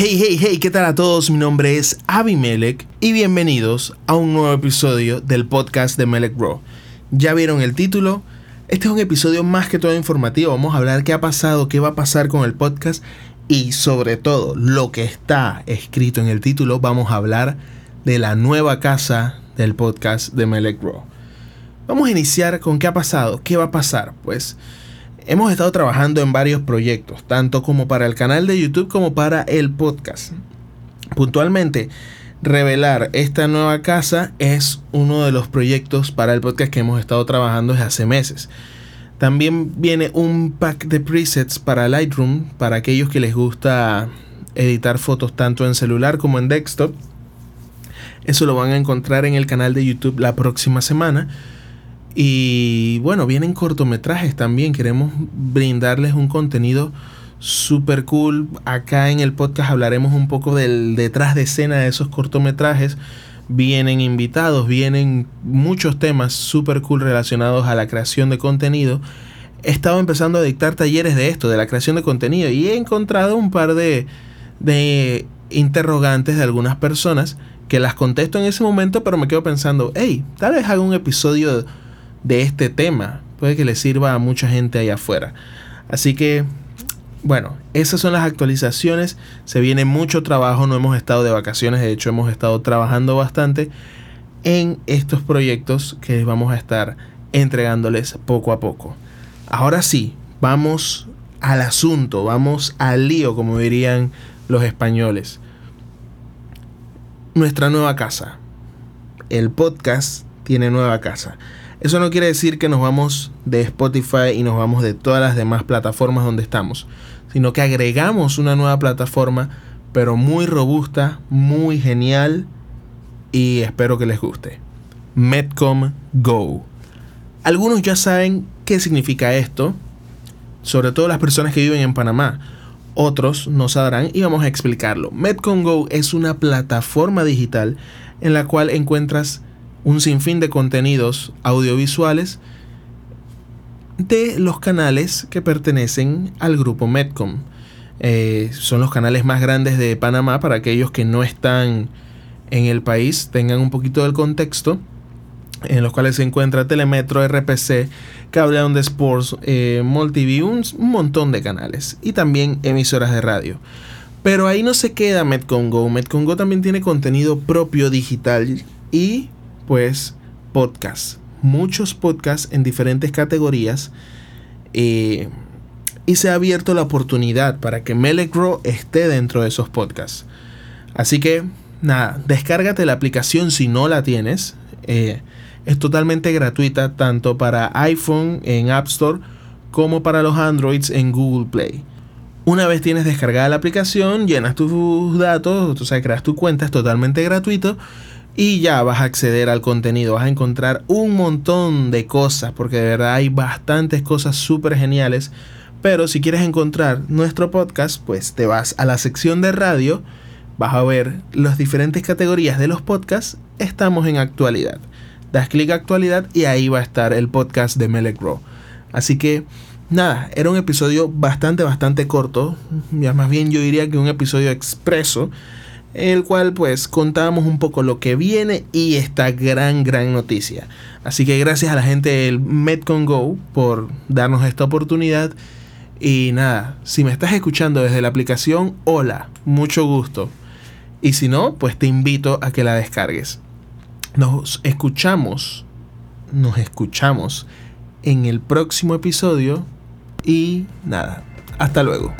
Hey, hey, hey, ¿qué tal a todos? Mi nombre es Abimelech y bienvenidos a un nuevo episodio del podcast de Melech Bro. ¿Ya vieron el título? Este es un episodio más que todo informativo. Vamos a hablar qué ha pasado, qué va a pasar con el podcast y sobre todo lo que está escrito en el título. Vamos a hablar de la nueva casa del podcast de Melech Bro. Vamos a iniciar con qué ha pasado, qué va a pasar. Pues Hemos estado trabajando en varios proyectos, tanto como para el canal de YouTube como para el podcast. Puntualmente, revelar esta nueva casa es uno de los proyectos para el podcast que hemos estado trabajando desde hace meses. También viene un pack de presets para Lightroom para aquellos que les gusta editar fotos tanto en celular como en desktop. Eso lo van a encontrar en el canal de YouTube la próxima semana. Y bueno, vienen cortometrajes también. Queremos brindarles un contenido super cool. Acá en el podcast hablaremos un poco del detrás de escena de esos cortometrajes. Vienen invitados, vienen muchos temas super cool relacionados a la creación de contenido. He estado empezando a dictar talleres de esto, de la creación de contenido, y he encontrado un par de, de interrogantes de algunas personas que las contesto en ese momento, pero me quedo pensando, hey, tal vez haga un episodio de este tema. Puede que le sirva a mucha gente allá afuera. Así que, bueno, esas son las actualizaciones. Se viene mucho trabajo, no hemos estado de vacaciones, de hecho hemos estado trabajando bastante en estos proyectos que vamos a estar entregándoles poco a poco. Ahora sí, vamos al asunto, vamos al lío, como dirían los españoles. Nuestra nueva casa. El podcast tiene nueva casa. Eso no quiere decir que nos vamos de Spotify y nos vamos de todas las demás plataformas donde estamos, sino que agregamos una nueva plataforma, pero muy robusta, muy genial y espero que les guste. Medcom Go. Algunos ya saben qué significa esto, sobre todo las personas que viven en Panamá. Otros no sabrán y vamos a explicarlo. Medcom Go es una plataforma digital en la cual encuentras un sinfín de contenidos audiovisuales de los canales que pertenecen al grupo Medcom. Eh, son los canales más grandes de Panamá para aquellos que no están en el país, tengan un poquito del contexto, en los cuales se encuentra Telemetro, RPC, Cable On Sports, eh, Multiview, un, montón de canales y también emisoras de radio. Pero ahí no se queda Medcom Go. Medcom Go también tiene contenido propio digital y pues podcasts, muchos podcasts en diferentes categorías. Eh, y se ha abierto la oportunidad para que Melecro esté dentro de esos podcasts. Así que, nada, descárgate la aplicación si no la tienes. Eh, es totalmente gratuita tanto para iPhone en App Store como para los Androids en Google Play. Una vez tienes descargada la aplicación, llenas tus datos, o sea, creas tu cuenta, es totalmente gratuito y ya vas a acceder al contenido, vas a encontrar un montón de cosas, porque de verdad hay bastantes cosas súper geniales. Pero si quieres encontrar nuestro podcast, pues te vas a la sección de radio, vas a ver las diferentes categorías de los podcasts, estamos en actualidad. Das clic a actualidad y ahí va a estar el podcast de Grow. Así que nada, era un episodio bastante, bastante corto. Ya más bien yo diría que un episodio expreso el cual pues contábamos un poco lo que viene y esta gran, gran noticia. Así que gracias a la gente del Metcon Go por darnos esta oportunidad. Y nada, si me estás escuchando desde la aplicación, hola, mucho gusto. Y si no, pues te invito a que la descargues. Nos escuchamos, nos escuchamos en el próximo episodio. Y nada, hasta luego.